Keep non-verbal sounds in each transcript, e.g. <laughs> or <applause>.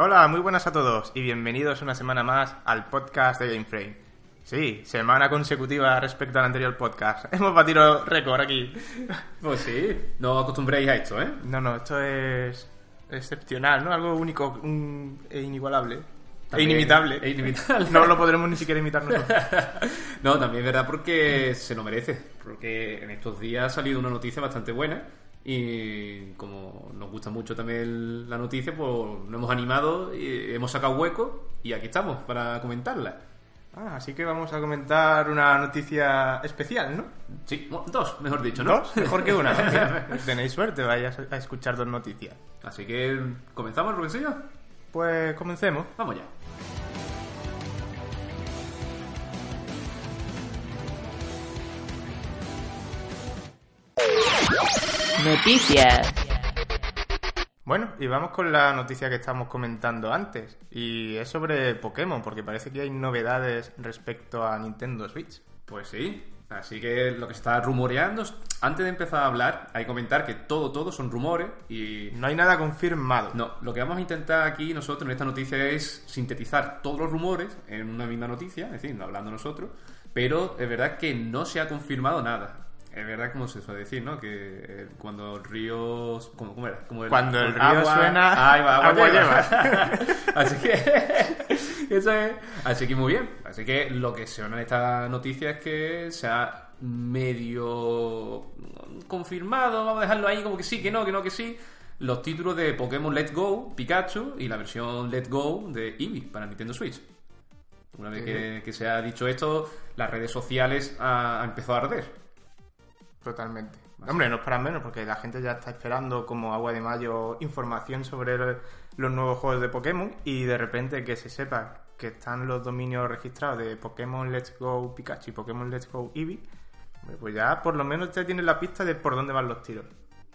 Hola, muy buenas a todos y bienvenidos una semana más al podcast de GameFrame. Sí, semana consecutiva respecto al anterior podcast. <laughs> Hemos batido récord aquí. <laughs> Pues sí, no acostumbréis a esto, ¿eh? No, no, esto es excepcional, ¿no? Algo único un- e inigualable. E inimitable. e inimitable. <laughs> No lo podremos ni siquiera imitar nosotros. No, también es verdad porque se lo merece. Porque en estos días ha salido una noticia bastante buena. Y como nos gusta mucho también la noticia, pues nos hemos animado, y hemos sacado hueco y aquí estamos para comentarla. Ah, así que vamos a comentar una noticia especial, ¿no? Sí, dos, mejor dicho, ¿no? Dos, mejor que una. <laughs> Tenéis suerte, vais a escuchar dos noticias. Así que, ¿comenzamos, Rubensillo? Pues comencemos. Vamos ya. Noticias. Bueno, y vamos con la noticia que estábamos comentando antes. Y es sobre Pokémon, porque parece que hay novedades respecto a Nintendo Switch. Pues sí, así que lo que se está rumoreando, antes de empezar a hablar, hay que comentar que todo, todo son rumores y No hay nada confirmado. No, lo que vamos a intentar aquí nosotros en esta noticia es sintetizar todos los rumores en una misma noticia, es decir, no hablando nosotros, pero es verdad que no se ha confirmado nada. Es verdad, como se suele decir, ¿no? Que eh, cuando el río... ¿Cómo, cómo era? Como Cuando el río suena, <laughs> Ahí va, agua, agua lleva. <laughs> Así que... <laughs> Eso es. Así que muy bien. Así que lo que se en esta noticia es que se ha medio confirmado, vamos a dejarlo ahí como que sí, que no, que no, que sí, los títulos de Pokémon Let's Go, Pikachu y la versión Let's Go de Eevee para Nintendo Switch. Una vez que, que se ha dicho esto, las redes sociales ha, ha empezado a arder. Totalmente. Hombre, no es para menos, porque la gente ya está esperando como agua de mayo información sobre el- los nuevos juegos de Pokémon y de repente que se sepa que están los dominios registrados de Pokémon Let's Go Pikachu y Pokémon Let's Go Eevee, pues ya por lo menos usted tiene la pista de por dónde van los tiros.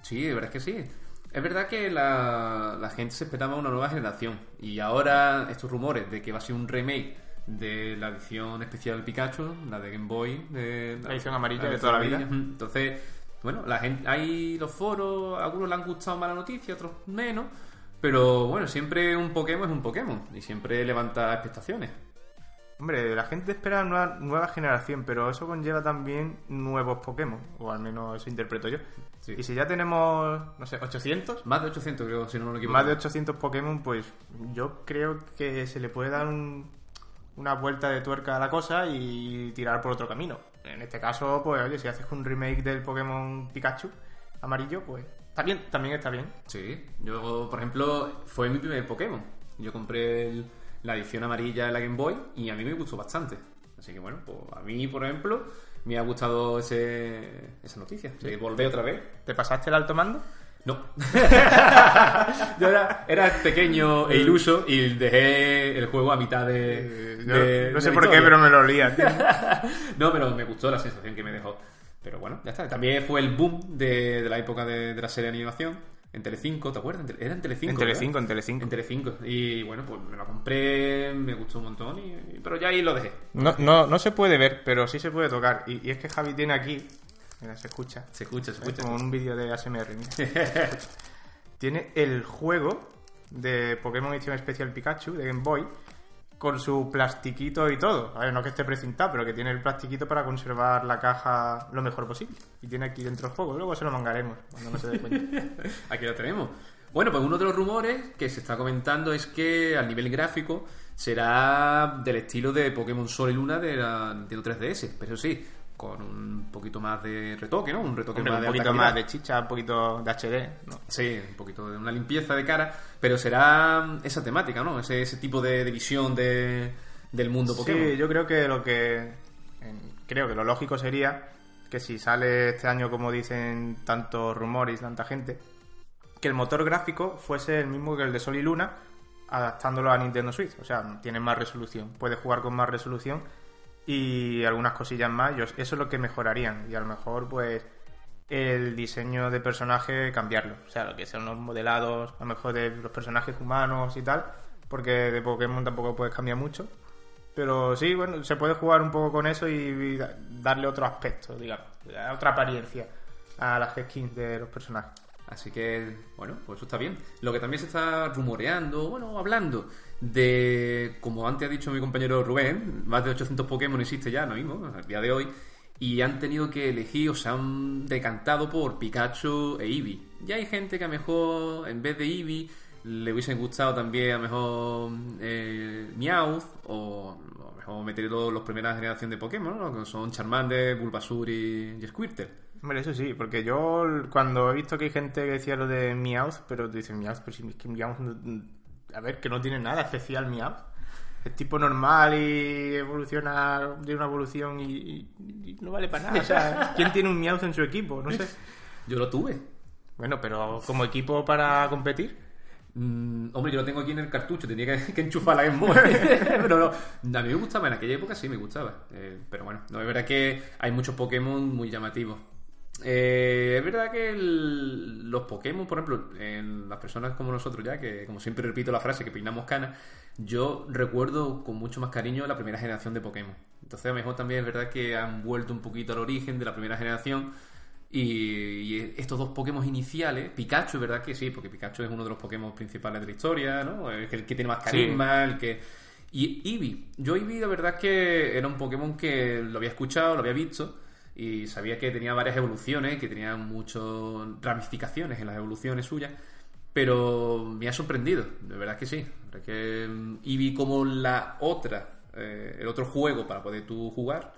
Sí, de verdad es que sí. Es verdad que la, la gente se esperaba una nueva generación. Y ahora estos rumores de que va a ser un remake de la edición especial de Pikachu, la de Game Boy, de La edición amarilla de edición toda la vida. Entonces, bueno, la gente, hay los foros, a algunos le han gustado más la noticia, otros menos. Pero bueno, siempre un Pokémon es un Pokémon y siempre levanta expectaciones. Hombre, la gente espera una nueva generación, pero eso conlleva también nuevos Pokémon, o al menos eso interpreto yo. Sí. Y si ya tenemos, no sé, 800, Más de 800 creo, si no me equivoco. más de 800 Pokémon, pues yo creo que se le puede dar un- una vuelta de tuerca a la cosa y tirar por otro camino. En este caso, pues oye, si haces un remake del Pokémon Pikachu amarillo, pues está bien, también está bien. Sí, yo, por ejemplo, fue mi primer Pokémon. Yo compré el- la edición amarilla de la Game Boy y a mí me gustó bastante. Así que bueno, pues a mí, por ejemplo, me ha gustado ese, esa noticia. De volver otra vez. ¿Te pasaste el alto mando? No. <laughs> yo era, era pequeño e iluso y dejé el juego a mitad de. Eh, Yo de- no sé por qué, pero me lo olía. tío. <laughs> No, pero me gustó la sensación que me dejó. Pero bueno, ya está. También fue el boom de, de la época de, de la serie de animación. En Telecinco, ¿te acuerdas? Era en Telecinco. En ¿verdad? Telecinco, en Telecinco. En Telecinco. Y bueno, pues me lo compré, me gustó un montón, y, pero ya ahí lo dejé. No, no, no se puede ver, pero sí se puede tocar. Y, y es que Javi tiene aquí. Mira, se escucha. Se escucha, se Es escucha. como un vídeo de ASMR. mira. <laughs> tiene el juego de Pokémon Edición Especial Pikachu de Game Boy con su plastiquito y todo. A ver, no que esté precintado, pero que tiene el plastiquito para conservar la caja lo mejor posible. Y tiene aquí dentro el juego. Luego se lo mangaremos cuando no se dé cuenta. <laughs> Aquí lo tenemos. Bueno, pues uno de los rumores que se está comentando es que a nivel gráfico será del estilo de Pokémon Sol y Luna de la Nintendo 3DS, pero sí, con un poquito más de retoque, ¿no? Un retoque Hombre, más un de poquito más de chicha, un poquito de HD. ¿no? Sí, un poquito de una limpieza de cara, pero será esa temática, ¿no? Ese, ese tipo de, de visión de, del mundo Pokémon. Sí, yo creo que lo que creo que lo lógico sería que si sale este año como dicen tantos rumores tanta gente, que el motor gráfico fuese el mismo que el de Sol y Luna, adaptándolo a Nintendo Switch. O sea, tiene más resolución, puedes jugar con más resolución y algunas cosillas más. Eso es lo que mejorarían y a lo mejor pues el diseño de personaje cambiarlo. O sea, lo que son los modelados, a lo mejor de los personajes humanos y tal, porque de Pokémon tampoco puedes cambiar mucho. Pero sí, bueno, se puede jugar un poco con eso y darle otro aspecto, digamos, otra apariencia a las skins de los personajes. Así que, bueno, pues eso está bien. Lo que también se está rumoreando, bueno, hablando de, como antes ha dicho mi compañero Rubén, más de 800 Pokémon existe ya, no mismo, al día de hoy, y han tenido que elegir o se han decantado por Pikachu e Eevee. Ya hay gente que a lo mejor, en vez de Eevee, le hubiesen gustado también a lo mejor eh, o a lo mejor meter los, los primeras generación de Pokémon, ¿no? que son Charmander, Bulbasaur y, y Squirtle. Hombre, eso sí, porque yo cuando he visto que hay gente que decía lo de Meowth, pero tú dices Meowth, pero si Meowth, a ver, que no tiene nada especial Meowth. Es tipo normal y evoluciona de una evolución y, y- y no vale para nada. O sea, <laughs> ¿quién tiene un Meowth en su equipo? No sé. Yo lo tuve. Bueno, pero como equipo para competir. Mm, hombre, yo lo tengo aquí en el cartucho, tenía que, que enchufar la Game <laughs> Boy. pero no, a mí me gustaba, en aquella época sí me gustaba. Eh, pero bueno, no es verdad que hay muchos Pokémon muy llamativos. Eh, es verdad que el- los Pokémon, por ejemplo, en las personas como nosotros ya, que como siempre repito la frase que peinamos canas, yo recuerdo con mucho más cariño la primera generación de Pokémon. Entonces a lo mejor también es verdad que han vuelto un poquito al origen de la primera generación y, y estos dos Pokémon iniciales, Pikachu, es verdad que sí, porque Pikachu es uno de los Pokémon principales de la historia, ¿no? Es el que tiene más carisma, el que... Y Eevee, yo Eevee la verdad es que era un Pokémon que lo había escuchado, lo había visto y sabía que tenía varias evoluciones, que tenía muchas ramificaciones en las evoluciones suyas, pero me ha sorprendido, de verdad que sí. Que mm, Eevee como la otra, eh, el otro juego para poder tú jugar,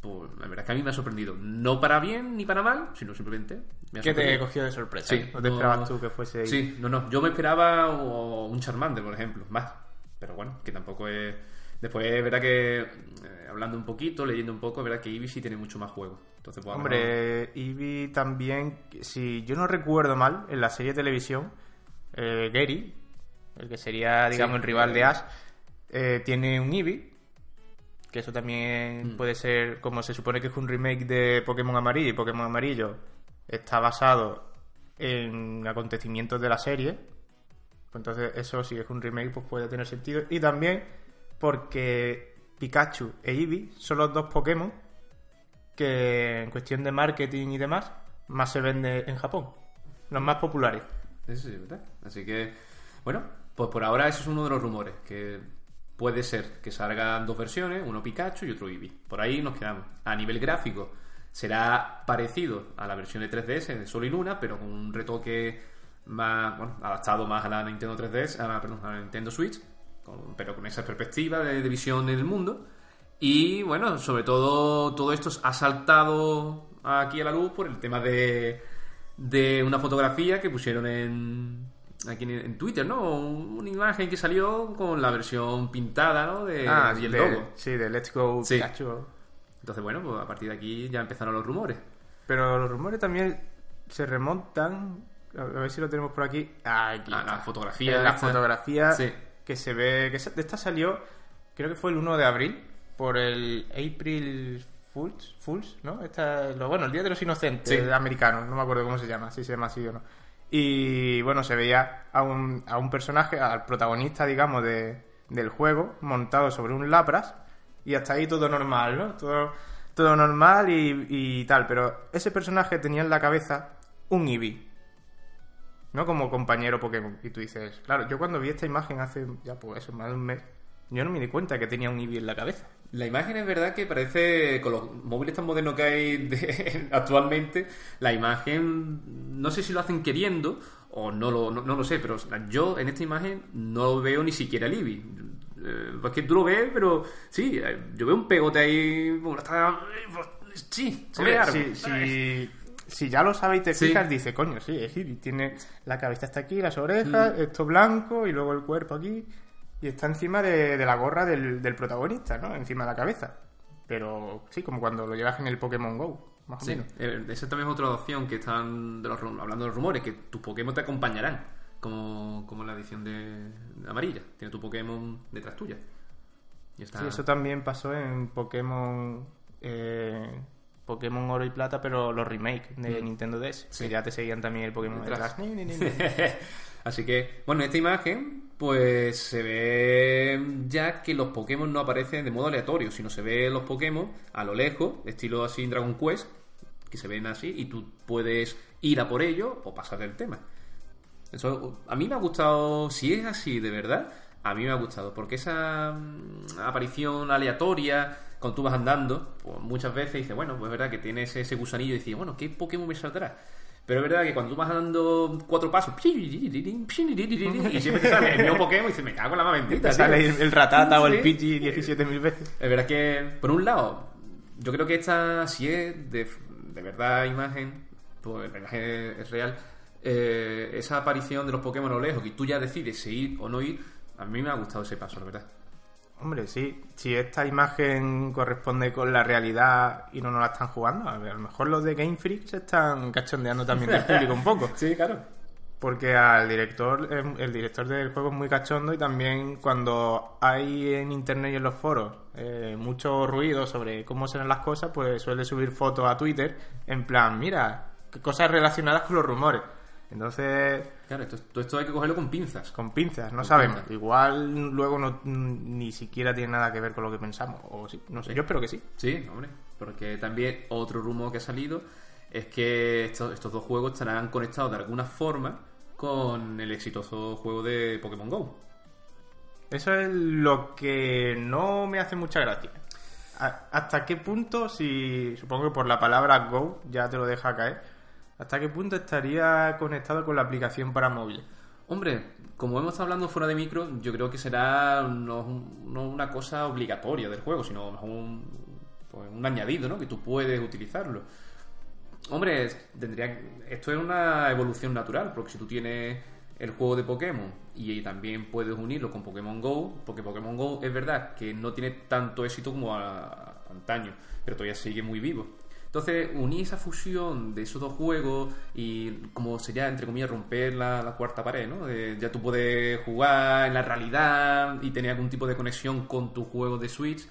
pues la verdad que a mí me ha sorprendido. No para bien ni para mal, sino simplemente me ha ¿Qué te cogió de sorpresa? Sí, ¿No te no- esperabas tú que fuese ahí? Sí, no, no. Yo me esperaba un Charmander, por ejemplo, más. Pero bueno, que tampoco es. Después es verdad que, eh, hablando un poquito, leyendo un poco, es verdad que Eevee sí tiene mucho más juego. Entonces, pues, Hombre, Eevee también, si yo no recuerdo mal, en la serie de televisión, eh, Gary, el que sería, digamos, Sí, el rival de eh, Ash, eh, tiene un Eevee, que eso Mm. también puede ser, como se supone que es un remake de Pokémon Amarillo, y Pokémon Amarillo está basado en acontecimientos de la serie, pues entonces eso si es un remake pues puede tener sentido. Y también porque Pikachu e Eevee son los dos Pokémon que en cuestión de marketing y demás más se vende en Japón. Los más populares. Eso sí, verdad. Así que, bueno, pues por ahora eso es uno de los rumores, que puede ser que salgan dos versiones, uno Pikachu y otro Eevee. Por ahí nos quedamos. A nivel gráfico será parecido a la versión de 3DS de Sol y Luna, pero con un retoque más, bueno, adaptado más a la Nintendo 3DS, a la, perdón, a la Nintendo Switch, con- pero con esa perspectiva de, de visión en el mundo. Y bueno, sobre todo todo esto ha saltado aquí a la luz por el tema de, de una fotografía que pusieron en aquí en, en Twitter, ¿no? Una imagen que salió con la versión pintada, ¿no? De, y el de, logo. Sí, de Let's Go Sí. Pikachu. Entonces, bueno, pues a partir de aquí ya empezaron los rumores. Pero los rumores también se remontan. A ver si lo tenemos por aquí. Aquí. A la fotografía la fotografía Sí. Que se ve. que esta salió, creo que fue el 1 de abril, por el April Fools, Fools ¿no? Esta, lo, bueno, el Día de los Inocentes Sí. americanos, no me acuerdo cómo se llama, si se llama así o no. Y bueno, se veía a un, a un personaje, al protagonista, digamos, de, del juego, montado sobre un Lapras, y hasta ahí todo normal, ¿no? Todo, todo normal y, y tal, pero ese personaje tenía en la cabeza un Eevee. ¿No? Como compañero Pokémon. Y tú dices, claro, yo cuando vi esta imagen hace ya pues eso, más de un mes, yo no me di cuenta que tenía un Eevee en la cabeza. La imagen es verdad que parece, con los móviles tan modernos que hay <laughs> de- actualmente, la imagen, no sé si lo hacen queriendo o no lo, no, no lo sé, pero yo en esta imagen no veo ni siquiera el Eevee. Eh, es que tú lo ves, pero sí, eh, yo veo un pegote ahí, como está- sí, se ve Hombre, algo. si, si, si ya lo sabes y te Sí. fijas, dice, coño, sí, es Eevee. Tiene la cabeza hasta aquí, las orejas, esto blanco y luego el cuerpo aquí. Y está encima de, de la gorra del, del protagonista, ¿no? Encima de la cabeza. Pero sí, como cuando lo llevas en el Pokémon Go, más o menos. esa también es otra opción que están de los, hablando de los rumores, que tus Pokémon te acompañarán, como, como en la edición de, de amarilla. Tiene tu Pokémon detrás tuya. Está... Sí, eso también pasó en Pokémon eh, Pokémon Oro y Plata, pero los remakes de Nintendo DS, Sí. que ya te seguían también el Pokémon Detrás. detrás. <laughs> Así que, bueno, en esta imagen, pues se ve ya que los Pokémon no aparecen de modo aleatorio, sino se ve los Pokémon a lo lejos, estilo así Dragon Quest, que se ven así y tú puedes ir a por ello o pasar del tema. Eso a mí me ha gustado, si es así de verdad, a mí me ha gustado, porque esa mm, aparición aleatoria, cuando tú vas andando, pues muchas veces dices, bueno, pues es verdad que tienes ese gusanillo y dices, bueno, ¿qué Pokémon me saldrá? Pero es verdad que cuando tú vas andando cuatro pasos, <laughs> y siempre te sale el mismo Pokémon y dices, me cago en la más bendita. Te tío". sale el, el ratata o el. Pidgey 17.000 veces. Es verdad que, por un lado, yo creo que esta, si es de, de verdad imagen, pues la imagen es real, eh, esa aparición de los Pokémon a lo lejos, que tú ya decides si ir o no ir, a mí me ha gustado ese paso, la verdad. Hombre, sí. Si esta imagen corresponde con la realidad y no nos la están jugando, a, ver, a lo mejor los de Game Freak se están cachondeando también del público un poco. <laughs> Sí, claro. Porque al director, eh, el director del juego es muy cachondo y también cuando hay en internet y en los foros eh, mucho ruido sobre cómo serán las cosas, pues suele subir fotos a Twitter en plan, mira, cosas relacionadas con los rumores. Entonces, Claro, esto, todo esto hay que cogerlo con pinzas. con pinzas, no Con sabemos. pinzas. Igual luego no, ni siquiera tiene nada que ver con lo que pensamos. O sí, no sé, yo espero que sí. Sí, hombre, porque también otro rumor que ha salido es que estos, estos dos juegos estarán conectados de alguna forma con el exitoso juego de Pokémon Go. Eso es lo que no me hace mucha gracia. ¿Hasta qué punto, si supongo que por la palabra Go ya te lo deja caer, hasta qué punto estaría conectado con la aplicación para móviles? Hombre, como hemos estado hablando fuera de micro, yo creo que será no, una cosa obligatoria del juego, sino un, pues, un añadido, ¿no? Que tú puedes utilizarlo. Hombre, tendría esto es una evolución natural, porque si tú tienes el juego de Pokémon y también puedes unirlo con Pokémon Go, porque Pokémon Go es verdad que no tiene tanto éxito como a- antaño, pero todavía sigue muy vivo. Entonces, unir esa fusión de esos dos juegos y como sería, entre comillas, romper la, la cuarta pared, ¿no? Ya tú puedes jugar en la realidad y tener algún tipo de conexión con tu juego de Switch.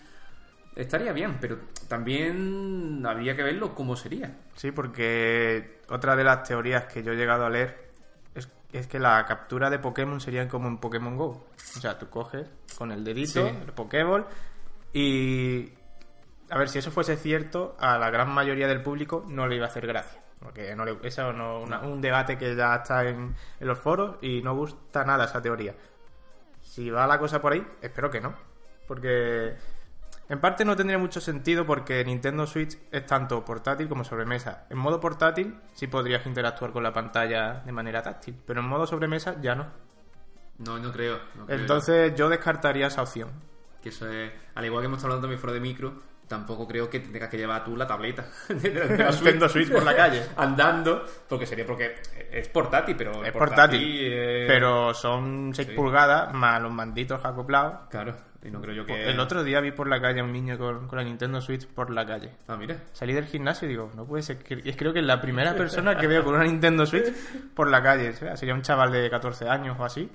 Estaría bien, pero también habría que verlo cómo sería. Sí, porque otra de las teorías que yo he llegado a leer es, es que la captura de Pokémon sería como en Pokémon Go. O sea, tú coges con el dedito Sí. el Pokéball y... A ver, si eso fuese cierto, a la gran mayoría del público no le iba a hacer gracia. Porque no le, eso no, una- un debate que ya está en, en los foros y no gusta nada esa teoría. Si va la cosa por ahí, espero que no. Porque en parte no tendría mucho sentido porque Nintendo Switch es tanto portátil como sobremesa. En modo portátil sí podrías interactuar con la pantalla de manera táctil, pero en modo sobremesa ya no. No, no creo. no creo. Entonces yo descartaría esa opción. Que eso es, al igual que hemos estado hablando también fuera de micro, tampoco creo que tengas que llevar tú la tableta <laughs> de, la <laughs> Nintendo Switch por la calle. andando, porque sería porque es portátil, pero Es portátil, eh, pero son 6 sí. pulgadas más los manditos acoplados. Claro, y no creo yo que... Pues El otro día vi por la calle a un niño con, con la Nintendo Switch por la calle. Ah, mira. Salí del gimnasio y digo, no puede ser. que- es creo que es la primera persona que veo con una Nintendo Switch por la calle. O sea, sería un chaval de 14 años o así.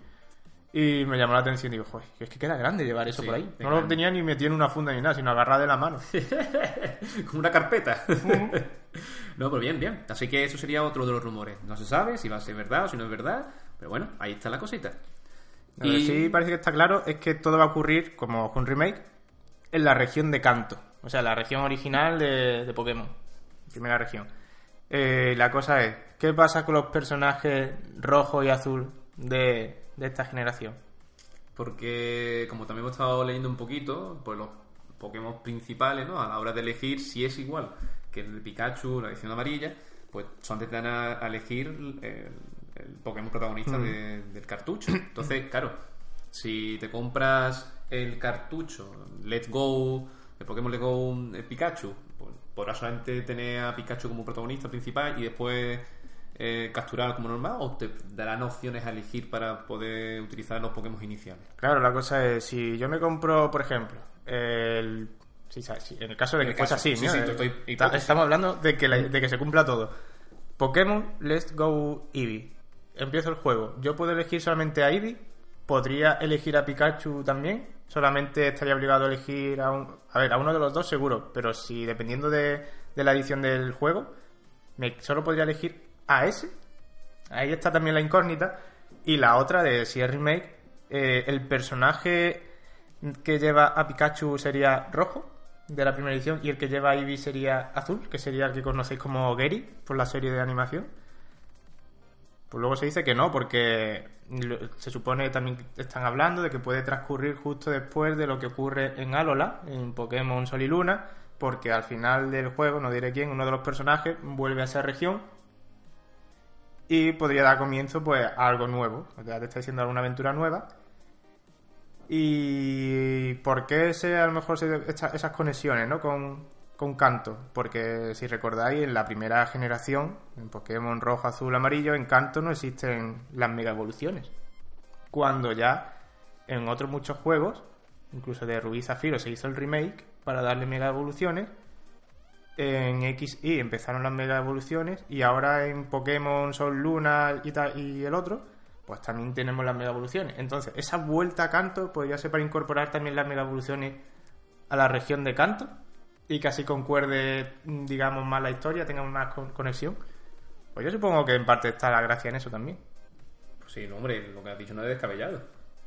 Y me llamó la atención y digo, joder, es que queda grande llevar eso Sí, por ahí. No lo tenía ni metido en una funda ni nada, sino agarrado de la mano. <laughs> Como una carpeta. <laughs> no, pero bien, bien. Así que eso sería otro de los rumores. No se sabe si va a ser verdad o si no es verdad, pero bueno, ahí está la cosita. Lo que sí parece que está claro es que todo va a ocurrir, como con Remake, en la región de Kanto. O sea, la región original de, de Pokémon. Primera región. Eh, la cosa es, ¿qué pasa con los personajes rojo y azul de, de esta generación? Porque, como también hemos estado leyendo un poquito, pues los Pokémon principales, ¿no? A la hora de elegir si es igual que el de Pikachu, la edición amarilla, pues son te dan a, elegir el, el Pokémon protagonista de- del cartucho. Entonces, claro, si te compras el cartucho Let's Go, el Pokémon Let's Go eh, Pikachu, pues podrás solamente tener a Pikachu como protagonista principal y después eh, capturar como normal o te darán opciones a elegir para poder utilizar los Pokémon iniciales. Claro, la cosa es, si yo me compro, por ejemplo, el... sí, sí, en el caso de En que fuese así, sí, ¿no? sí, Eh, estoy- estamos hablando de que, la- de que se cumpla todo. Pokémon Let's Go Eevee. Empiezo el juego. ¿Yo puedo elegir solamente a Eevee? ¿Podría elegir a Pikachu también? ¿Solamente estaría obligado a elegir a un... A ver, a uno de los dos seguro, pero si dependiendo de, de la edición del juego, me solo podría elegir a ese. Ahí está también la incógnita. Y la otra de si es remake, eh, el personaje que lleva a Pikachu sería rojo de la primera edición y el que lleva Eevee sería azul, que sería el que conocéis como Gary por la serie de animación. Pues luego se dice que no, porque se supone que también están hablando de que puede transcurrir justo después de lo que ocurre en Alola, en Pokémon Sol y Luna, porque al final del juego, no diré quién, uno de los personajes vuelve a esa región y podría dar comienzo pues a algo nuevo. Sea, te está diciendo alguna aventura nueva. ¿Y por qué se, a lo mejor se, esta- esas conexiones ¿no? con, con Canto? Porque si recordáis, en la primera generación, en Pokémon rojo, azul, amarillo, en Canto no existen las mega evoluciones. Cuando ya en otros muchos juegos, incluso de Rubí Zafiro, se hizo el remake para darle mega evoluciones. En XY empezaron las mega evoluciones y ahora en Pokémon Sol Luna y, tal- y el otro, pues también tenemos las mega evoluciones. Entonces, esa vuelta a canto podría ser para incorporar también las mega evoluciones a la región de canto y que así concuerde, mm, digamos, más la historia, tengamos más con- conexión. Pues yo supongo que en parte está la gracia en eso también. Pues sí, no, hombre, lo que has dicho no es descabellado.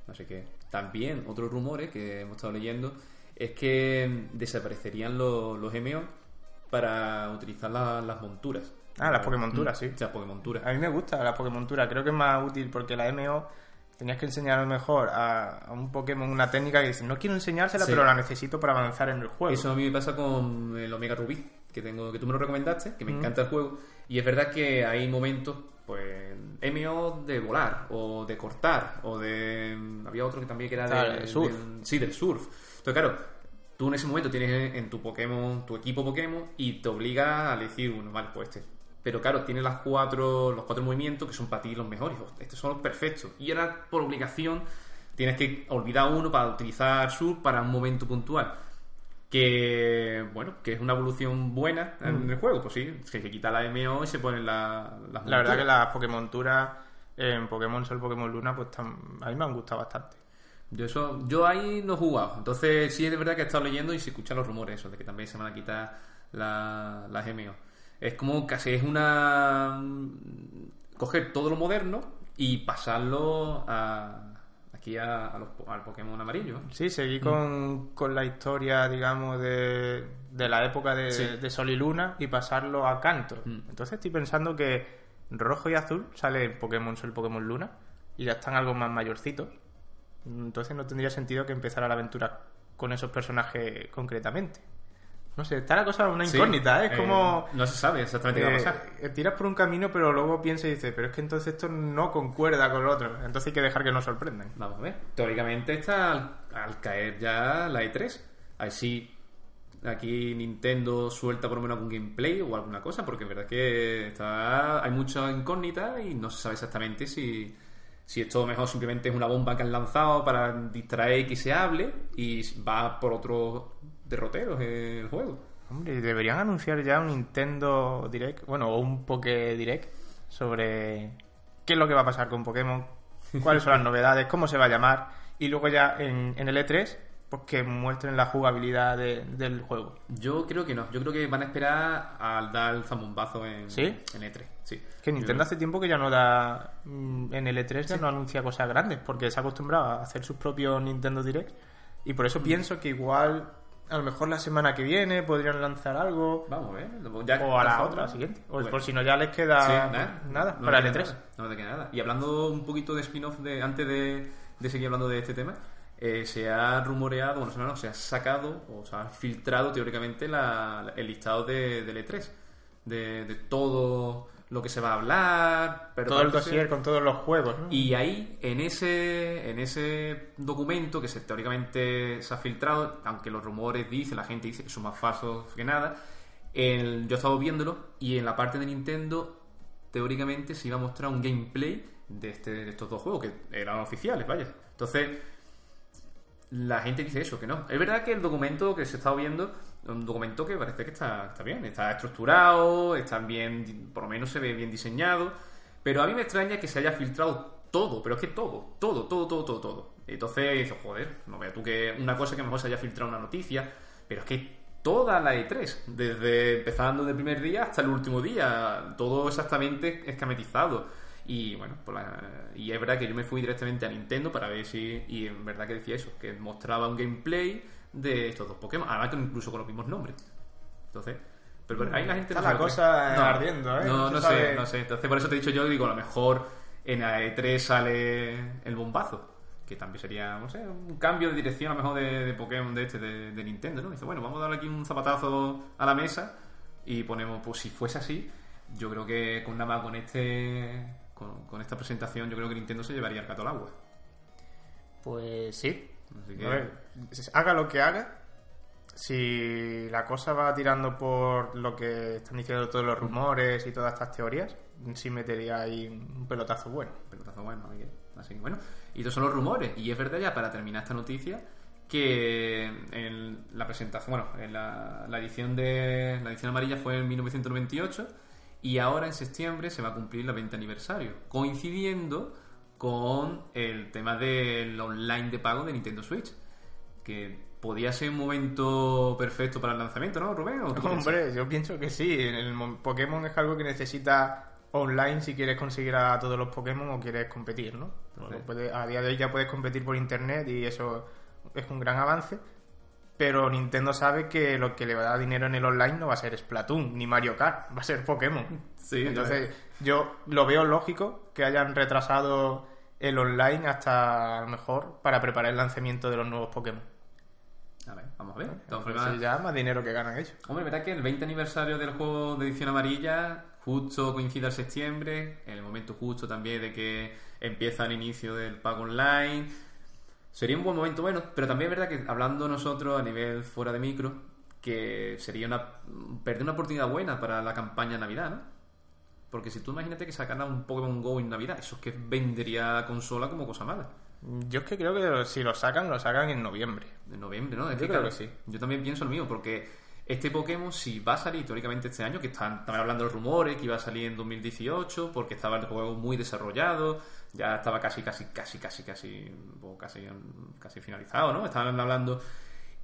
Así que también otros rumores que hemos estado leyendo es que desaparecerían los, los MO para utilizar la- las monturas. Ah, las Pokémonturas, sí. Sea, Pokémonturas. A mí me gusta la Pokémontura, creo que es más útil porque la MO tenías que enseñar a lo mejor a, a un Pokémon una técnica que dices, no quiero enseñársela, Sí. pero la necesito para avanzar en el juego. Eso a mí me pasa con el Omega Rubí, que tengo que tú me lo recomendaste, que me encanta el juego. Y es verdad que hay momentos, pues, MO de volar, o de cortar, o de... Había otro que también que era Ah, de, el surf. del- sí, del surf. Entonces, claro, tú en ese momento tienes en tu Pokémon, tu equipo Pokémon, y te obliga a elegir uno, vale, pues este. Pero claro, tiene las cuatro, los cuatro movimientos que son para ti los mejores. Estos son los perfectos. Y ahora, por obligación, tienes que olvidar uno para utilizar surf para un momento puntual que bueno, que es una evolución buena en el juego, pues sí, que se quita la MO y se ponen la, las La verdad que las Pokémonturas en Pokémon Sol, Pokémon Luna, pues tam- a mí me han gustado bastante. Yo eso, yo ahí no he jugado. Entonces sí es verdad que he estado leyendo y se escuchan los rumores eso, de que también se van a quitar la- las MO. Es como casi es una mm, coger todo lo moderno y pasarlo a aquí a, a los, al Pokémon amarillo. Sí, seguí con, con la historia, digamos, de, de la época de, Sí. de Sol y Luna y pasarlo a Canto. Mm. Entonces estoy pensando que rojo y azul sale en Pokémon Sol, Pokémon Luna y ya están algo más mayorcitos. Entonces no tendría sentido que empezara la aventura con esos personajes concretamente. No sé, está la cosa una Sí, incógnita, ¿eh? es eh, como... no se sabe exactamente qué va a Eh, pasar. eh, tiras por un camino, pero luego piensas y dices, pero es que entonces esto no concuerda con lo otro. Entonces hay que dejar que nos sorprendan. Vamos a ver. Teóricamente está al, al caer ya la E3. A ver si aquí Nintendo suelta por lo menos algún gameplay o alguna cosa, porque es verdad que está, hay mucha incógnita y no se sabe exactamente si, si esto mejor simplemente es una bomba que han lanzado para distraer y que se hable y va por otros derroteros el juego. Hombre, deberían anunciar ya un Nintendo Direct, bueno, o un Poké Direct sobre qué es lo que va a pasar con Pokémon, cuáles son las <laughs> novedades, cómo se va a llamar, y luego ya en, en el E3, pues que muestren la jugabilidad de- del juego. Yo creo que no. Yo creo que van a esperar al dar el zambombazo en, ¿Sí? en E3. Sí. Que Nintendo hace tiempo que ya no da, mm, en el E3 ya no anuncia cosas grandes, porque se ha acostumbrado a hacer sus propios Nintendo Direct, y por eso Mm. pienso que igual, a lo mejor la semana que viene podrían lanzar algo. Vamos a ver. Ya O a la otra, siguiente. O Bueno. por si no ya les queda Sí, nada, nada, No para el queda E3. nada, No me queda nada. Y hablando un poquito de spin-off, de, antes de, de seguir hablando de este tema, eh, se ha rumoreado, bueno, no, no, se ha sacado o se ha filtrado teóricamente la- el listado de, del E3. De, de todo lo que se va a hablar. Pero Todo el dossier con todos los juegos, ¿no? y ahí, en ese, en ese documento que se, teóricamente se ha filtrado, aunque los rumores dicen, la gente dice que son más falsos que nada, el- yo he estado viéndolo y en la parte de Nintendo, teóricamente se iba a mostrar un gameplay de, este, de estos dos juegos, que eran oficiales, vaya. Entonces, la gente dice eso, que no. Es verdad que el documento que se está viendo, un documento que parece que está, está bien, está estructurado, está bien, por lo menos se ve bien diseñado, pero a mí me extraña que se haya filtrado todo, pero es que todo, todo, todo, todo, todo, todo. Entonces joder, no veas tú que una cosa que a lo mejor se haya filtrado una noticia, pero es que toda la E3, desde empezando del primer día hasta el último día, todo exactamente escametizado. Y bueno, pues la- y es verdad que yo me fui directamente a Nintendo para ver si. Y en verdad que decía eso, que mostraba un gameplay de estos dos Pokémon. Además que incluso con los mismos nombres. Entonces, pero, pero ahí la gente Está no la cosa ardiendo, ¿eh? No, No no, sabe. sé, no sé. Entonces por eso te he dicho yo, digo, a lo mejor en la E3 sale el bombazo. Que también sería, no sé, un cambio de dirección a lo mejor de, de Pokémon de este, de, de Nintendo, ¿no? Dice, bueno, vamos a darle aquí un zapatazo a la mesa y ponemos, pues si fuese así, yo creo que con nada más con este con, con esta presentación, yo creo que Nintendo se llevaría el gato al agua. Pues sí. Así que, A ver, haga lo que haga, si la cosa va tirando por lo que están diciendo todos los rumores y todas estas teorías, sí metería ahí un pelotazo bueno. pelotazo bueno, así que- así que bueno. Y estos son los rumores. Y es verdad ya, para terminar esta noticia, que en la presentación, bueno, en la, la edición de la edición amarilla fue en 1998 y ahora en septiembre se va a cumplir el 20 aniversario, coincidiendo con el tema del online de pago de Nintendo Switch, que podía ser un momento perfecto para el lanzamiento, ¿no, Rubén? Hombre, yo pienso que sí. El mo- Pokémon es algo que necesita online si quieres conseguir a todos los Pokémon o quieres competir, ¿no? Sí. a día de hoy ya puedes competir por internet y eso es un gran avance. Pero Nintendo sabe que lo que le va a dar dinero en el online no va a ser Splatoon ni Mario Kart, <laughs> va a ser Pokémon. <laughs> Sí, Entonces, yo lo veo lógico que hayan retrasado el online hasta a lo mejor para preparar el lanzamiento de los nuevos Pokémon. A ver, vamos a ver. Formas, ya más dinero que ganan ellos. Hombre, verdad que el 20 aniversario del juego de edición amarilla justo coincide al septiembre, en el momento justo también de que empieza el inicio del pago online. Sería un buen momento, bueno, pero también es verdad que hablando nosotros a nivel fuera de micro, que sería una perder una oportunidad buena para la campaña Navidad, ¿no? Porque si tú imagínate que sacaran un Pokémon Go en Navidad, eso es que vendería la consola como cosa mala. Yo es que creo que si lo sacan, lo sacan en noviembre. De noviembre, ¿no? Es Yo que, creo claro, que sí. Yo también pienso lo mismo, porque este Pokémon, si va a salir teóricamente este año, que están, estaban hablando de rumores, que iba a salir en 2018, porque estaba el juego muy desarrollado, ya estaba casi, casi, casi, casi, casi, casi, casi finalizado, ¿no? Estaban hablando.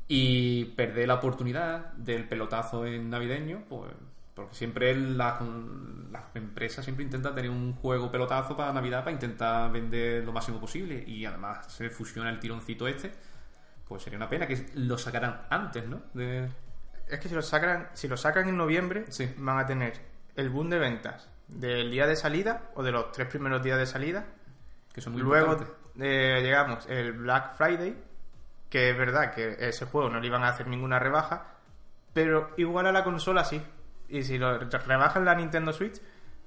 Y perder la oportunidad del pelotazo en navideño, pues. Porque siempre las las empresas siempre intentan tener un juego pelotazo para Navidad para intentar vender lo máximo posible. Y además se fusiona el tironcito este. Pues sería una pena que lo sacaran antes, ¿no? De... Es que si lo sacan, si lo sacan en noviembre, Sí. van a tener el boom de ventas del día de salida o de los tres primeros días de salida. Que son muy Luego eh, llegamos el Black Friday, que es verdad que ese juego no le iban a hacer ninguna rebaja, pero igual a la consola sí. Y si lo rebajan la Nintendo Switch,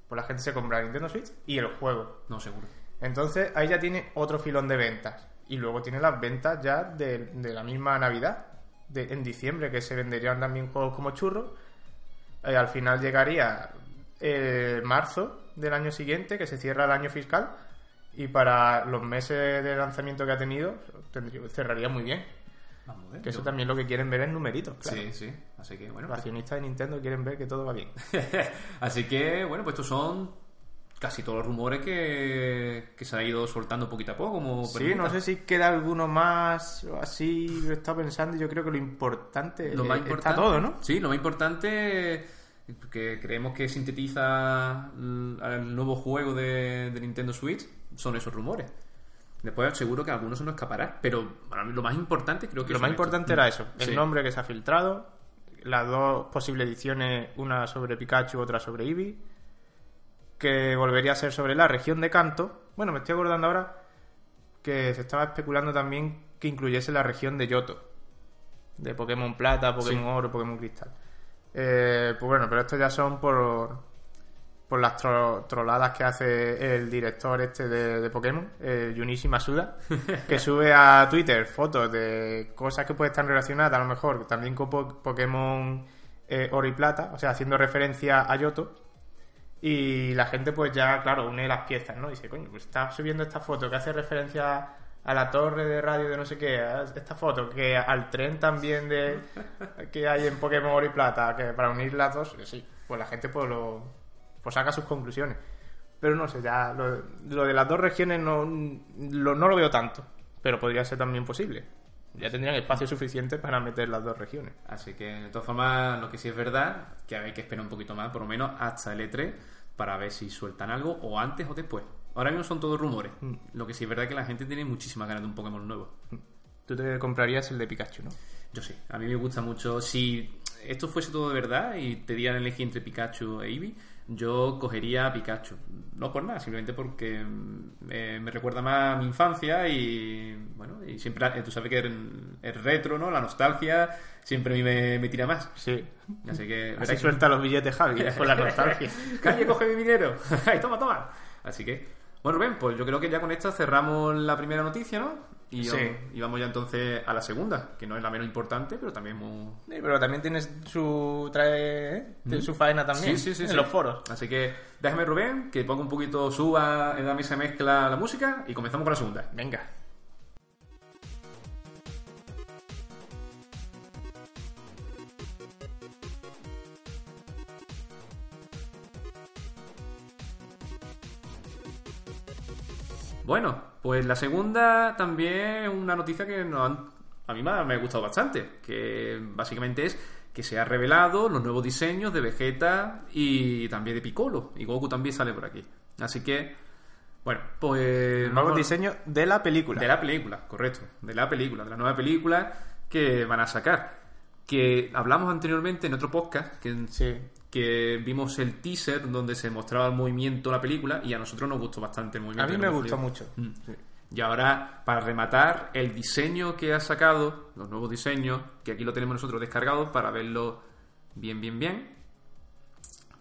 pues la gente se compra la Nintendo Switch y el juego. No, seguro. Entonces ahí ya tiene otro filón de ventas. Y luego tiene las ventas ya de, de la misma Navidad, de, en diciembre, que se venderían también juegos como churros. Eh, al final llegaría eh, marzo del año siguiente, que se cierra el año fiscal. Y para los meses de lanzamiento que ha tenido, tendría- cerraría muy bien. Vamos a ver. Que eso también lo que quieren ver es numeritos. Claro. Sí, sí. Así que, bueno. Los pues- accionistas de Nintendo quieren ver que todo va bien. <laughs> Así que, bueno, pues estos son casi todos los rumores que, que se ha ido soltando poquito a poco. Como Sí, pregunta. no sé si queda alguno más o así. Lo he estado pensando y yo creo que lo importante, lo más eh, importante está todo, ¿no? Sí, lo más importante que creemos que sintetiza el, el nuevo juego de, de Nintendo Switch son esos rumores. Después seguro que algunos se nos escapará, pero para mí lo más importante creo que Lo más estos. importante era eso, el Sí. nombre que se ha filtrado, las dos posibles ediciones, una sobre Pikachu, otra sobre Eevee, que volvería a ser sobre la región de Kanto. Bueno, me estoy acordando ahora que se estaba especulando también que incluyese la región de Yoto, de Pokémon Plata, Pokémon Sí. Oro, Pokémon Cristal. Eh, pues bueno, pero estos ya son por, por las tro- troladas que hace el director este de, de Pokémon, eh, Junichi Masuda, <laughs> que sube a Twitter fotos de cosas que pueden estar relacionadas, a lo mejor también con Po- Pokémon eh, Oro y Plata, o sea, haciendo referencia a Yoto. Y la gente, pues ya, claro, une las piezas, ¿no? Dice, coño, pues está subiendo esta foto que hace referencia a la torre de radio de no sé qué, a esta foto, que al tren también de que hay en Pokémon Oro y Plata, que para unir las dos, sí, pues la gente pues lo pues saca sus conclusiones. Pero no sé, ya lo, lo de las dos regiones no lo, no lo veo tanto, pero podría ser también posible. Ya tendrían espacio suficiente para meter las dos regiones. Así que, de todas formas, lo que sí es verdad, que hay que esperar un poquito más, por lo menos hasta el E3, para ver si sueltan algo, o antes o después. Ahora mismo son todos rumores. Lo que sí es verdad que la gente tiene muchísimas ganas de un Pokémon nuevo. Tú te comprarías el de Pikachu, ¿no? Yo sí, a mí me gusta mucho. Si esto fuese todo de verdad y te dieran elegir entre Pikachu e Eevee, yo cogería a Pikachu. No por nada, simplemente porque me, me recuerda más a mi infancia y bueno, y siempre, eh, tú sabes que el, el retro, ¿no? La nostalgia siempre a mí me, me tira más. Sí. Así que... Así que- suelta los billetes Javi, <laughs> por la nostalgia. <laughs> Calle, coge mi dinero. <laughs> Ay, toma, toma. Así que, bueno, Rubén, pues yo creo que ya con esta cerramos la primera noticia, ¿no? Y, Sí. vamos, y vamos ya entonces a la segunda, que no es la menos importante, pero también muy... Sí, pero también tienes su trae ¿eh? Tiene su faena también Sí, en los foros. Así que déjame, Rubén, que ponga un poquito, suba en la mesa de mezcla la música y comenzamos con la segunda. Venga. Bueno, pues la segunda también es una noticia que nos han- a mí me ha, gustado bastante, que básicamente es que se ha revelado los nuevos diseños de Vegeta y también de Piccolo, y Goku también sale por aquí. Así que, bueno, pues... Nuevos diseños de la película. De la película, correcto. De la película, de la nueva película que van a sacar. Que hablamos anteriormente en otro podcast, que, Sí. Que vimos el teaser donde se mostraba el movimiento de la película y a nosotros nos gustó bastante el A movimiento. mí de me gustó mucho. Mm. Sí. Y ahora, para rematar, el diseño que ha sacado, los nuevos diseños, que aquí lo tenemos nosotros descargado para verlo bien, bien, bien.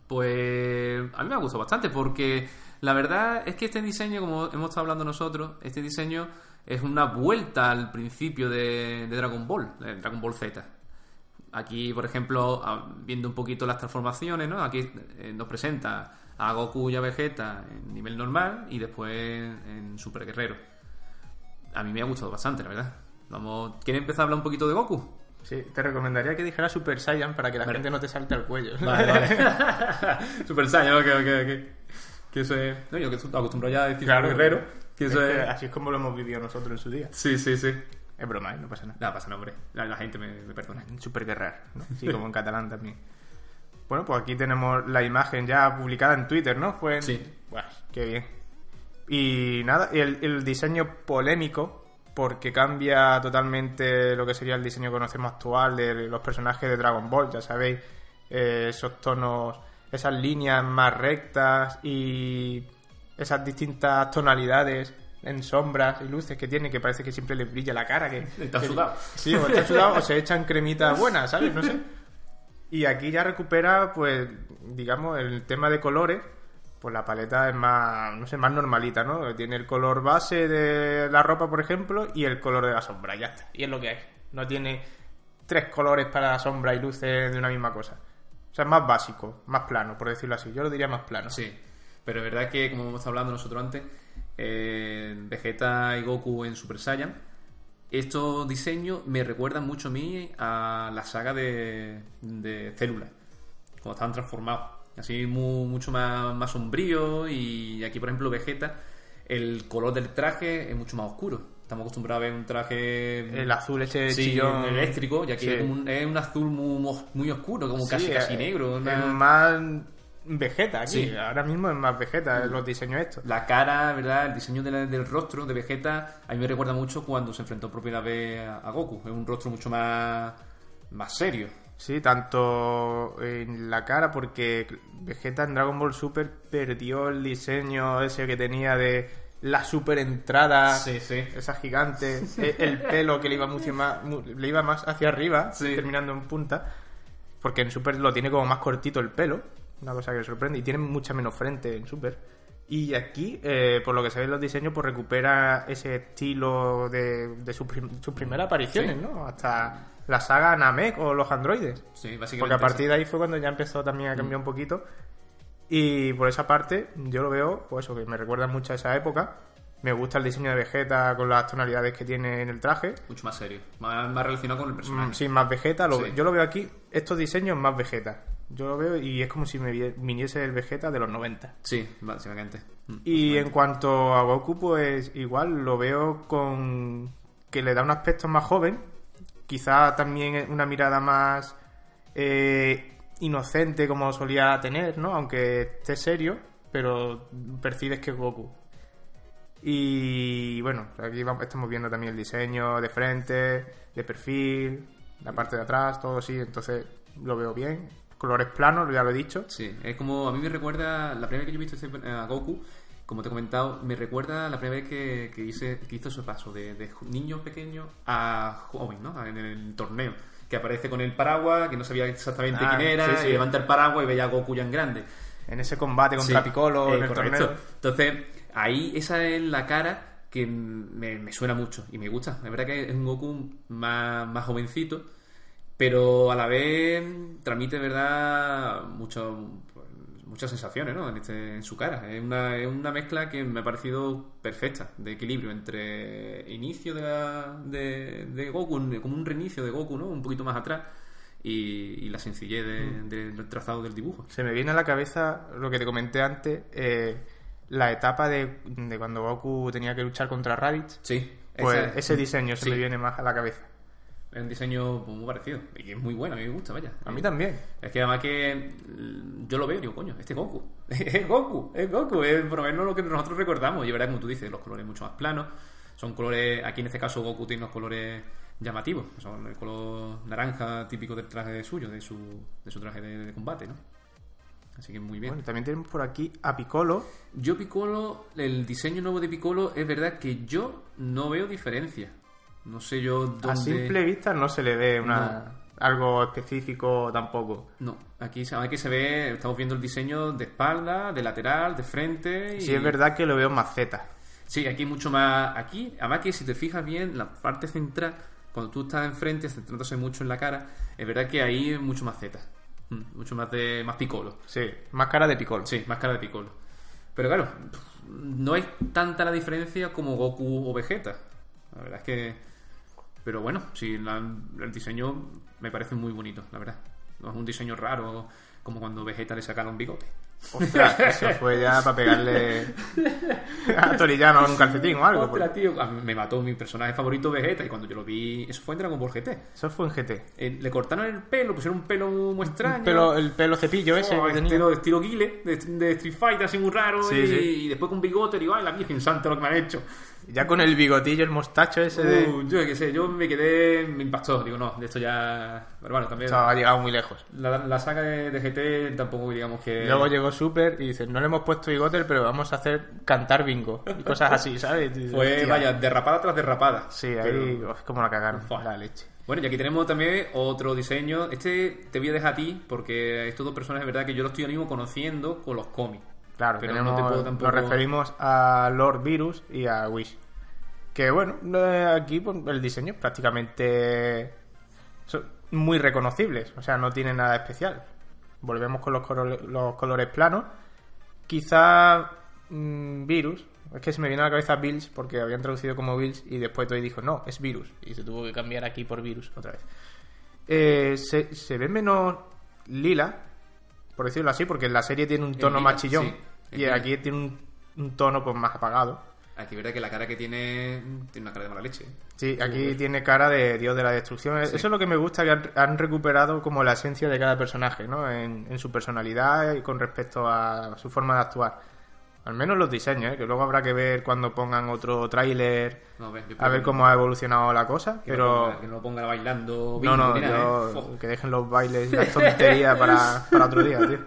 Pues a mí me ha gustado bastante porque la verdad es que este diseño, como hemos estado hablando nosotros, este diseño es una vuelta al principio de, de Dragon Ball, de Dragon Ball Z. Aquí, por ejemplo, viendo un poquito las transformaciones, ¿no? Aquí eh, nos presenta a Goku y a Vegeta en nivel normal y después en Super Guerrero. A mí me ha gustado bastante, la verdad. Vamos, ¿quieren empezar a hablar un poquito de Goku? Sí, te recomendaría que dijera Super Saiyan para que la Vale. gente no te salte al cuello. Vale, vale. <laughs> Super Saiyan, ok, ok, ok. Que eso es... No, yo que estoy acostumbrado ya a decir Claro. Guerrero. Que eso es... Así es como lo hemos vivido nosotros en su día. Sí, sí, sí. Es broma, ¿eh? no pasa nada. Nada, pasa. La, la gente me, me perdona. Super guerrer, ¿no? Sí, como en catalán también. Bueno, pues aquí tenemos la imagen ya publicada en Twitter, ¿no? Fue en... Sí. Buah, qué bien. Y nada, el, el diseño polémico, porque cambia totalmente lo que sería el diseño que conocemos actual de los personajes de Dragon Ball, ya sabéis, eh, esos tonos, esas líneas más rectas y esas distintas tonalidades en sombras y luces que tiene, que parece que siempre les brilla la cara. Que, Está que- sudado. Sí, o está sudado o se <laughs> echan cremitas buenas, ¿sabes? No sé. Y aquí ya recupera, pues, digamos, el tema de colores. Pues la paleta es más, no sé, más normalita, ¿no? Tiene el color base de la ropa, por ejemplo, y el color de la sombra, ya está. Y es lo que hay. No tiene tres colores para sombra y luces de una misma cosa. O sea, es más básico, más plano, por decirlo así. Yo lo diría más plano. Sí, pero es verdad que, como hemos estado hablando nosotros antes, eh, Vegeta y Goku en Super Saiyan, estos diseños me recuerdan mucho a mí a la saga de, de Célula, cuando estaban transformados. Así mu- mucho más, más sombrío y aquí, por ejemplo, Vegeta, el color del traje es mucho más oscuro. Estamos acostumbrados a ver un traje El azul ese sí, chillón. eléctrico, y aquí Sí. es, un, es un azul muy, oscuro, como casi, Sí, casi eh, negro. una- más Vegeta aquí. Sí. Ahora mismo es más Vegeta los diseños estos. La cara, ¿verdad? El diseño de la- del rostro de Vegeta a mí me recuerda mucho cuando se enfrentó por primera vez a, Goku. Es un rostro mucho más, más serio. Sí, tanto en la cara, porque Vegeta en Dragon Ball Super perdió el diseño ese que tenía de la super entrada, Sí, sí. esa gigante, <laughs> e- el pelo que le iba mucho más, le iba más hacia arriba, Sí. terminando en punta, porque en Super lo tiene como más cortito el pelo, una cosa que me sorprende, y tiene mucha menos frente en Super. Y aquí, eh, por lo que se ve en los diseños, pues recupera ese estilo de, de sus, prim- sus primeras apariciones, Sí. ¿no? Hasta la saga Namek o los androides. Sí, básicamente. Porque a partir de ahí fue cuando ya empezó también a Mm. cambiar un poquito. Y por esa parte, yo lo veo, pues eso, que me recuerda mucho a esa época. Me gusta el diseño de Vegeta con las tonalidades que tiene en el traje. Mucho más serio. Más, más relacionado con el personaje. Mm, Sí, más Vegeta. lo- Sí. Yo lo veo aquí, estos diseños más Vegeta. Yo lo veo y es como si me viniese el Vegeta de los 90. Sí, básicamente. Mm. Y en cuanto a Goku, pues igual lo veo con que le da un aspecto más joven, quizá también una mirada más eh, inocente como solía tener, ¿no? Aunque esté serio, pero percibes que es Goku. Y bueno, aquí vamos- estamos viendo también el diseño de frente, de perfil, La parte de atrás, todo sí, entonces lo veo bien. Colores planos, ya lo he dicho. Sí, es como a mí me recuerda la primera vez que yo he visto este, a Goku, como te he comentado, me recuerda la primera vez que, que, hice, que hizo ese paso de, de niño pequeño a joven, ¿no? En el torneo. Que aparece con el paraguas, que no sabía exactamente Ah, quién era, sí, sí. y levanta el paraguas y veía a Goku ya en grande. En ese combate contra Sí, Piccolo eh, en el correcto. torneo. Entonces, ahí esa es la cara que me, me suena mucho y me gusta. Es verdad que es un Goku más, más jovencito, pero a la vez transmite, ¿verdad?, mucho, pues, muchas sensaciones, ¿no? En, este, en su cara. Es una, es una mezcla que me ha parecido perfecta, de equilibrio entre inicio de, la- de, de Goku, como un reinicio de Goku, ¿no? Un poquito más atrás. Y, y la sencillez de- de- del trazado del dibujo. Se me viene a la cabeza lo que te comenté antes, eh, la etapa de, de cuando Goku tenía que luchar contra Raditz. Sí, Pues ese diseño se sí. me viene más a la cabeza. Es un diseño muy parecido. Y es muy bueno, a mí me gusta, vaya. A mí también. Es que además que mm, yo lo veo y digo, coño, este es Goku. <laughs> es Goku, es Goku. Es por lo menos lo que nosotros recordamos. Y es verdad, como tú dices, los colores mucho más planos. Son colores, aquí en este caso Goku tiene unos colores llamativos. Son el color naranja típico del traje suyo, de su, de su traje de, de combate, ¿no? Así que muy bien. Bueno, también tenemos por aquí a Piccolo. Yo Piccolo, el diseño nuevo de Piccolo, es verdad que yo no veo diferencia. No sé yo dónde... A simple vista no se le ve una, No. algo específico tampoco. No, aquí, se- aquí se ve, estamos viendo el diseño de espalda, de lateral, de frente. Y... Sí, es verdad que lo veo más Z. Sí, aquí mucho más. Aquí, además que si te fijas bien, la parte central, cuando tú estás enfrente, centrándose mucho en la cara, es verdad que ahí es mucho más Z. Mm, Mucho más de más picolo. Sí, más cara de Piccolo. Sí, más cara de picolo. Pero claro, no es tanta la diferencia como Goku o Vegeta. La verdad es que. Pero bueno, sí, la- el diseño me parece muy bonito, la verdad. No es un diseño raro como cuando Vegeta le sacaron bigote. Ostras, eso fue ya para pegarle a Torillano en un calcetín o algo. Ostras, tío, a mí me mató mi personaje favorito Vegeta y cuando yo lo vi, eso fue en Dragon Ball GT. Eso fue en GT. Eh, le cortaron el pelo, pusieron un pelo muy extraño. El pelo, el pelo cepillo ese Oh, tenía. estilo, estilo Guile, de, de Street Fighter, así muy raro. Sí, y, sí. y después con bigote, digo, ay, la Virgen Santa, lo que me han hecho. Ya con el bigotillo, el mostacho ese de... Uh, yo qué sé, yo me quedé, me impactó. Digo, no, de esto ya. Pero bueno, también. Ha llegado muy lejos. La, la saga de, de GT tampoco, digamos que. Luego llegó Super y dice, no le hemos puesto bigote, pero vamos a hacer cantar bingo. Y cosas así, ¿sabes? Fue, "Hostia". vaya, derrapada tras derrapada. Sí, ahí Pero- es como la cagaron. Fua. La leche. Bueno, y aquí tenemos también otro diseño. Este te voy a dejar a ti, porque estos dos personajes, es verdad que yo los estoy ahora mismo conociendo con los cómics. Claro, Pero tenemos, no te puedo tampoco- nos referimos a Lord Virus y a Wish. Que bueno, no- aquí pues, el diseño es prácticamente son muy reconocibles, o sea, no tiene nada especial. Volvemos con los, colo- los colores planos. Quizá mm, Virus, es que se me viene a la cabeza Bills porque habían traducido como Bills y después Toy dijo, no, es Virus. Y se tuvo que cambiar aquí por Virus otra vez. Eh, se, se ve menos lila, por decirlo así, porque en la serie tiene un tono lila, más chillón sí, y aquí tiene un, un tono pues más apagado. Aquí, verdad que la cara que tiene. Tiene una cara de mala leche. Sí, aquí tiene cara de dios de la destrucción. Eso es lo que me gusta, que han, han recuperado como la esencia de cada personaje, ¿no? En, en su personalidad y con respecto a su forma de actuar. Al menos los diseños, ¿eh? que luego habrá que ver cuando pongan otro tráiler, No, a ver cómo ha evolucionado la cosa, que no pero... ponga- que no lo ponga bailando. No, no, yo- ¿eh? Que dejen los bailes y las tonterías para, <laughs> para otro día, tío.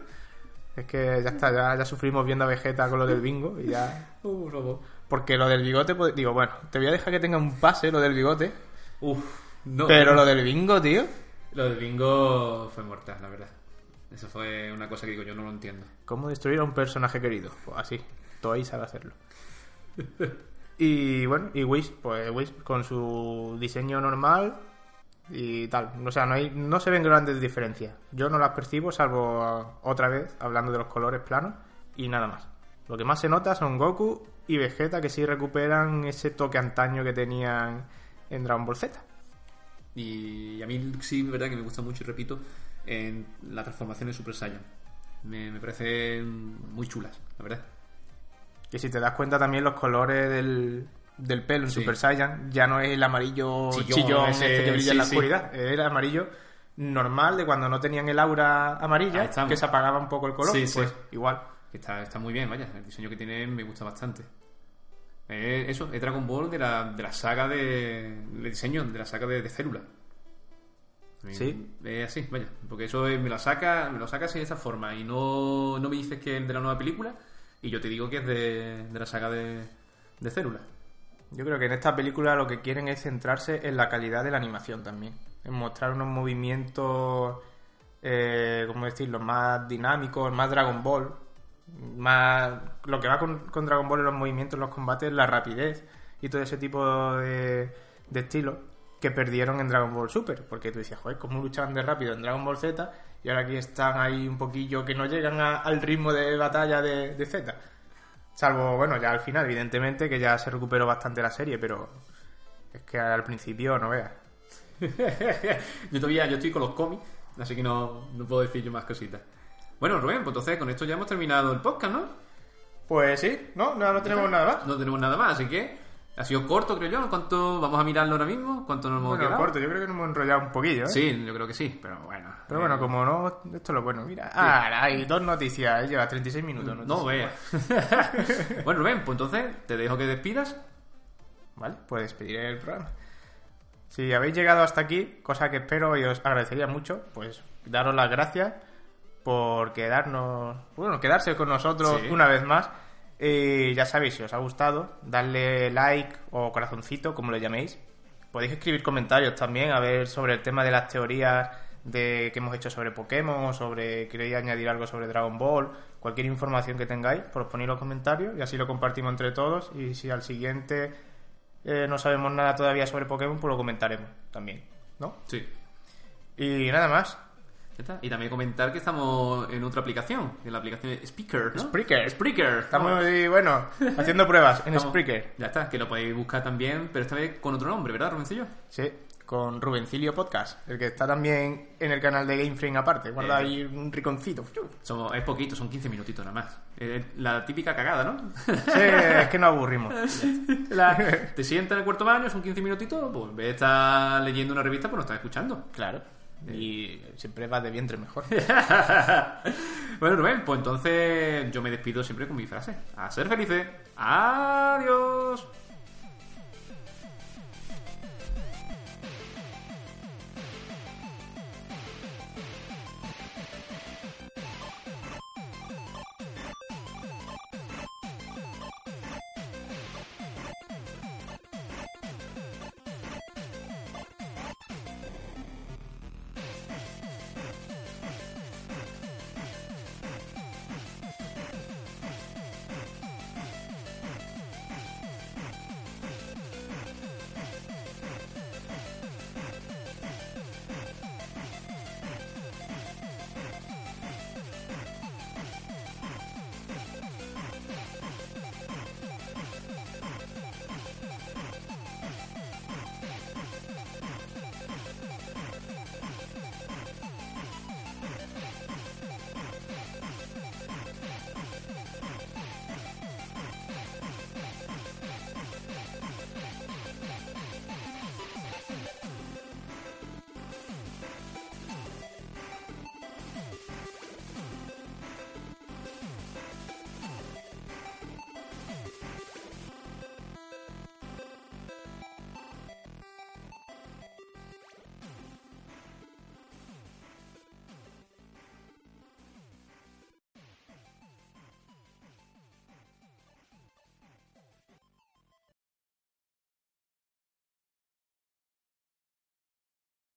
Es que ya está, ya, ya sufrimos viendo a Vegeta con lo del bingo y ya... <laughs> Uh, robo. Porque lo del bigote, pues, digo, bueno, te voy a dejar que tenga un pase lo del bigote, Uf, no. pero lo del bingo, tío, Lo del bingo fue mortal, la verdad. Eso fue una cosa que digo, yo no lo entiendo. ¿cómo destruir a un personaje querido? Pues así, Toei sabe hacerlo. <laughs> Y bueno, y Wish, pues Wish con su diseño normal y tal. O sea, no, hay, no se ven grandes diferencias. Yo no las percibo, salvo otra vez, hablando de los colores planos, y nada más. Lo que más se nota son Goku y Vegeta, que sí recuperan ese toque antaño que tenían en Dragon Ball Z. Y a mí sí, es verdad que me gusta mucho, y repito, en la transformación de Super Saiyan. Me, me parecen muy chulas, la verdad. Que si te das cuenta también los colores del, del pelo en Sí. Super Saiyan ya no es el amarillo Chillón, este que brilla sí, en la sí. oscuridad. Es el amarillo normal de cuando no tenían el aura amarilla, que se apagaba un poco el color. Sí, sí. pues igual. Que está, está muy bien, vaya. El diseño que tiene me gusta bastante. Eh, eso, es Dragon Ball de la, de la saga de, de diseño, de la saga de, de célula. Sí. Es así, vaya. Porque eso es- me lo saca, me lo sacas de esa forma y no, no me dices que es de la nueva película y yo te digo que es de, de la saga de, de Célula. Yo creo que en esta película lo que quieren es centrarse en la calidad de la animación también. En mostrar unos movimientos, eh, ¿cómo decirlo?, más dinámicos, más Dragon Ball. Más... Lo que va con, con Dragon Ball en los movimientos, en los combates, la rapidez y todo ese tipo de, de estilos que perdieron en Dragon Ball Super. Porque tú decías, joder, ¿cómo luchaban de rápido en Dragon Ball Z? Y ahora aquí están ahí un poquillo que no llegan a- al ritmo de batalla de Z. Salvo, bueno, ya al final, evidentemente, que ya se recuperó bastante la serie, pero es que al principio no veas. <laughs> yo todavía yo estoy con los cómics, así que no, no puedo decir yo más cositas. Bueno, Rubén, pues entonces con esto ya hemos terminado el podcast, ¿no? Pues sí, no, no, no tenemos nada más. No tenemos nada más, así que ha sido corto, creo yo. ¿Cuánto vamos a mirarlo ahora mismo? ¿Cuánto nos hemos Bueno, quedado? corto, yo creo que nos hemos enrollado un poquillo, ¿eh? Sí, yo creo que sí, pero bueno. Pero bueno, Eh, como no, esto es lo bueno. Mira, ah, hay dos noticias, ¿eh? lleva 36 minutos. No veas. <laughs> bueno, Rubén, pues entonces te dejo que despidas. Vale, pues despediré el programa. Si habéis llegado hasta aquí, cosa que espero y os agradecería mucho, pues daros las gracias por quedarnos, bueno, quedarse con nosotros Sí. una vez más. Y ya sabéis, si os ha gustado, darle like o corazoncito, como lo llaméis. Podéis escribir comentarios también, a ver sobre el tema de las teorías de que hemos hecho sobre Pokémon, sobre queréis añadir algo sobre Dragon Ball, cualquier información que tengáis, pues ponéis los comentarios y así lo compartimos entre todos. Y si al siguiente eh, no sabemos nada todavía sobre Pokémon, pues lo comentaremos también, ¿no? Sí. Y nada más. Y también comentar que estamos en otra aplicación, en la aplicación de Speaker, ¿no? Spreaker. Spreaker. Estamos, muy, bueno, haciendo pruebas en Estamos- Spreaker. Ya está, que lo podéis buscar también, pero esta vez con otro nombre, ¿verdad, Rubencillo? Sí, con Rubencilio Podcast, el que está también en el canal de Game Frame aparte. Guarda Eh. ahí un riconcito. Sí, Somos, es poquito, son 15 minutitos nada más. La típica cagada, ¿no? es que no aburrimos. <laughs> La- te sientas en el cuarto baño, son 15 minutitos, pues en vez de estar leyendo una revista, pues lo estás escuchando. Claro. Y siempre va de vientre mejor. <laughs> bueno, Rubén, pues entonces yo me despido siempre con mi frase. A ser felices. Adiós.